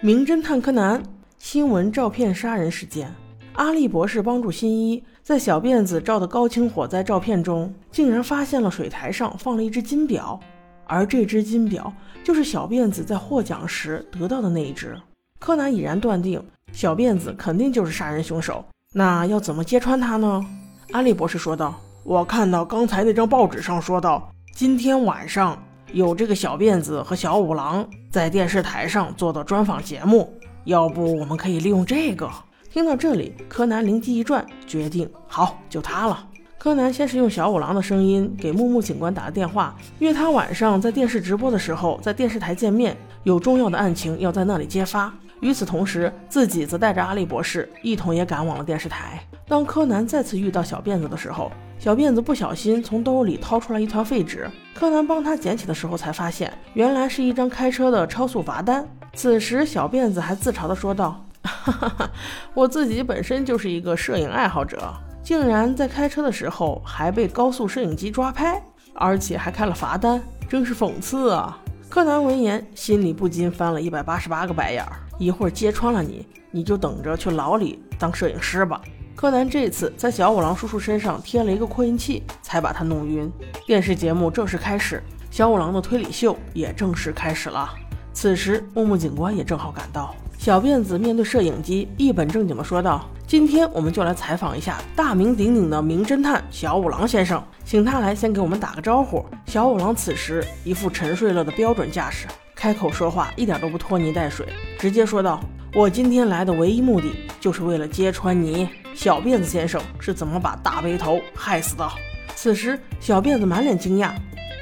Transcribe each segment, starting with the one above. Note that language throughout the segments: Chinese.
名侦探柯南新闻照片杀人事件。阿笠博士帮助新一在小辫子照的高清火灾照片中，竟然发现了水台上放了一只金表，而这只金表就是小辫子在获奖时得到的那一只。柯南已然断定，小辫子肯定就是杀人凶手。那要怎么揭穿他呢？阿笠博士说道：“我看到刚才那张报纸上说到，今天晚上。”有这个小辫子和小五郎在电视台上做的专访节目，要不我们可以利用这个。听到这里，柯南灵机一转，决定好就他了。柯南先是用小五郎的声音给木木警官打了电话，约他晚上在电视直播的时候在电视台见面，有重要的案情要在那里揭发。与此同时，自己则带着阿笠博士一同也赶往了电视台。当柯南再次遇到小辫子的时候，小辫子不小心从兜里掏出来一团废纸，柯南帮他捡起的时候，才发现原来是一张开车的超速罚单。此时，小辫子还自嘲地说道：“哈哈哈，我自己本身就是一个摄影爱好者，竟然在开车的时候还被高速摄影机抓拍，而且还开了罚单，真是讽刺啊！”柯南闻言，心里不禁翻了一百八十八个白眼儿。一会儿揭穿了你，你就等着去牢里当摄影师吧。柯南这次在小五郎叔叔身上贴了一个扩音器，才把他弄晕。电视节目正式开始，小五郎的推理秀也正式开始了。此时，木木警官也正好赶到。小辫子面对摄影机，一本正经地说道：“今天我们就来采访一下大名鼎鼎的名侦探小五郎先生，请他来先给我们打个招呼。”小五郎此时一副沉睡了的标准架势，开口说话一点都不拖泥带水，直接说道：“我今天来的唯一目的，就是为了揭穿你。”小辫子先生是怎么把大背头害死的？此时，小辫子满脸惊讶：“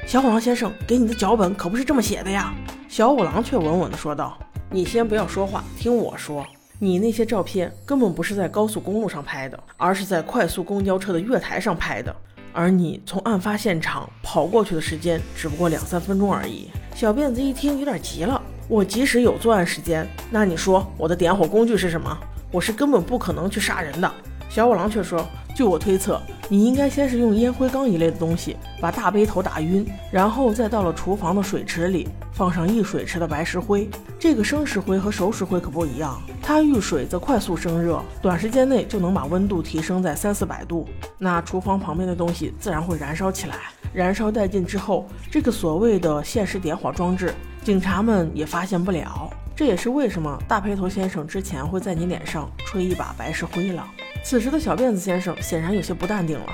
小五郎先生给你的脚本可不是这么写的呀！”小五郎却稳稳地说道：“你先不要说话，听我说。你那些照片根本不是在高速公路上拍的，而是在快速公交车的月台上拍的。而你从案发现场跑过去的时间只不过两三分钟而已。”小辫子一听，有点急了：“我即使有作案时间，那你说我的点火工具是什么？”我是根本不可能去杀人的。小五郎却说：“据我推测，你应该先是用烟灰缸一类的东西把大背头打晕，然后再到了厨房的水池里放上一水池的白石灰。这个生石灰和熟石灰可不一样，它遇水则快速生热，短时间内就能把温度提升在三四百度。那厨房旁边的东西自然会燃烧起来。燃烧殆尽之后，这个所谓的限时点火装置，警察们也发现不了。”这也是为什么大背头先生之前会在你脸上吹一把白石灰了。此时的小辫子先生显然有些不淡定了，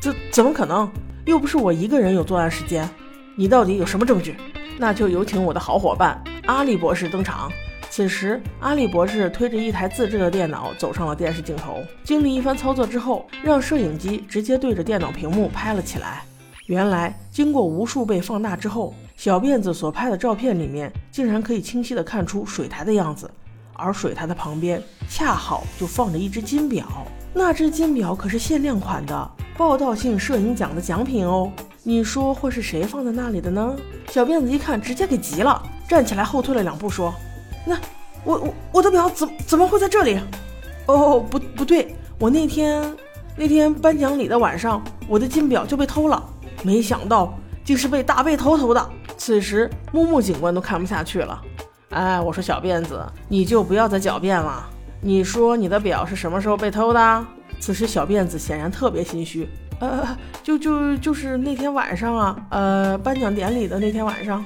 这怎么可能？又不是我一个人有作案时间，你到底有什么证据？那就有请我的好伙伴阿笠博士登场。此时，阿笠博士推着一台自制的电脑走上了电视镜头，经历一番操作之后，让摄影机直接对着电脑屏幕拍了起来。原来，经过无数倍放大之后，小辫子所拍的照片里面，竟然可以清晰的看出水台的样子，而水台的旁边恰好就放着一只金表。那只金表可是限量款的，报道性摄影奖的奖品哦。你说会是谁放在那里的呢？小辫子一看，直接给急了，站起来后退了两步，说：“那我我我的表怎怎么会在这里？哦，不不对，我那天那天颁奖礼的晚上，我的金表就被偷了。”没想到竟是被大背头偷的。此时，木木警官都看不下去了。哎，我说小辫子，你就不要再狡辩了。你说你的表是什么时候被偷的？此时，小辫子显然特别心虚。呃，就就就是那天晚上啊，呃，颁奖典礼的那天晚上。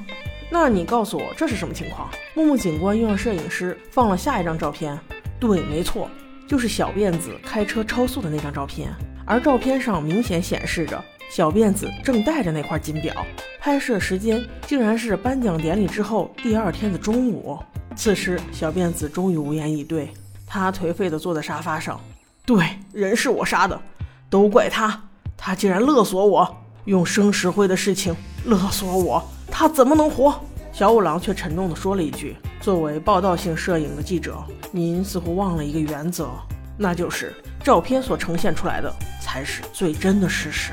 那你告诉我这是什么情况？木木警官用了摄影师放了下一张照片。对，没错，就是小辫子开车超速的那张照片。而照片上明显显示着。小辫子正戴着那块金表，拍摄时间竟然是颁奖典礼之后第二天的中午。此时，小辫子终于无言以对，他颓废地坐在沙发上。对，人是我杀的，都怪他，他竟然勒索我，用生石灰的事情勒索我，他怎么能活？小五郎却沉重地说了一句：“作为报道性摄影的记者，您似乎忘了一个原则，那就是照片所呈现出来的才是最真的事实。”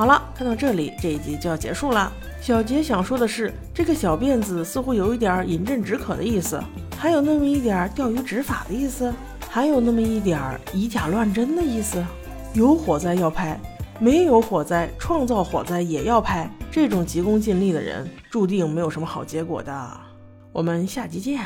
好了，看到这里，这一集就要结束了。小杰想说的是，这个小辫子似乎有一点饮鸩止渴的意思，还有那么一点钓鱼执法的意思，还有那么一点以假乱真的意思。有火灾要拍，没有火灾，创造火灾也要拍。这种急功近利的人，注定没有什么好结果的。我们下集见。